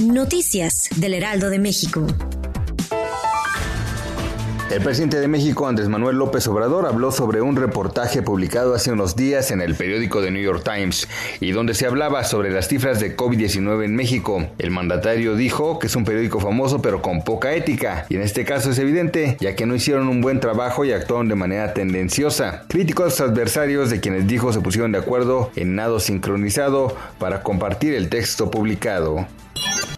Noticias del Heraldo de México. El presidente de México, Andrés Manuel López Obrador, habló sobre un reportaje publicado hace unos días en el periódico The New York Times y donde se hablaba sobre las cifras de COVID-19 en México. El mandatario dijo que es un periódico famoso pero con poca ética y en este caso es evidente ya que no hicieron un buen trabajo y actuaron de manera tendenciosa. Críticos adversarios de quienes dijo se pusieron de acuerdo en nado sincronizado para compartir el texto publicado.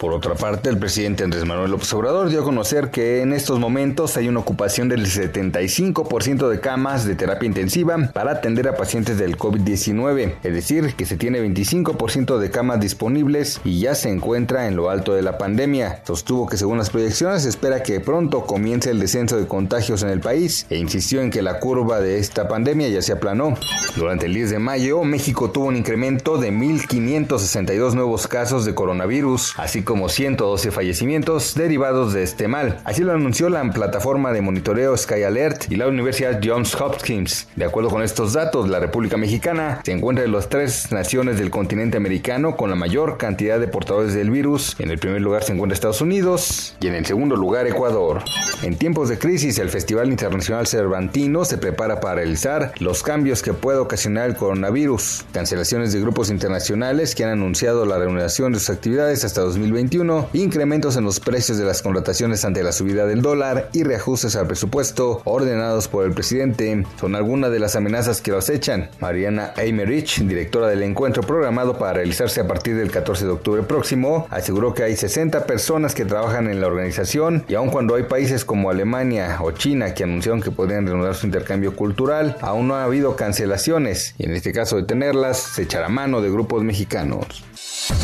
Por otra parte, el presidente Andrés Manuel López Obrador dio a conocer que en estos momentos hay una ocupación del 75% de camas de terapia intensiva para atender a pacientes del COVID-19, es decir, que se tiene 25% de camas disponibles y ya se encuentra en lo alto de la pandemia. Sostuvo que según las proyecciones espera que pronto comience el descenso de contagios en el país e insistió en que la curva de esta pandemia ya se aplanó. Durante el 10 de mayo, México tuvo un incremento de 1.562 nuevos casos de coronavirus, así como 112 fallecimientos derivados de este mal. Así lo anunció la plataforma de monitoreo Sky Alert y la Universidad Johns Hopkins. De acuerdo con estos datos, la República Mexicana se encuentra en las tres naciones del continente americano con la mayor cantidad de portadores del virus. En el primer lugar se encuentra Estados Unidos y en el segundo lugar Ecuador. En tiempos de crisis, el Festival Internacional Cervantino se prepara para realizar los cambios que puede ocasionar el coronavirus. Cancelaciones de grupos internacionales que han anunciado la reanudación de sus actividades hasta 2020 incrementos en los precios de las contrataciones ante la subida del dólar y reajustes al presupuesto ordenados por el presidente son algunas de las amenazas que lo acechan. Mariana Eimerich, directora del encuentro programado para realizarse a partir del 14 de octubre próximo, aseguró que hay 60 personas que trabajan en la organización y aun cuando hay países como Alemania o China que anunciaron que podrían reanudar su intercambio cultural, aún no ha habido cancelaciones y en este caso de tenerlas se echará mano de grupos mexicanos.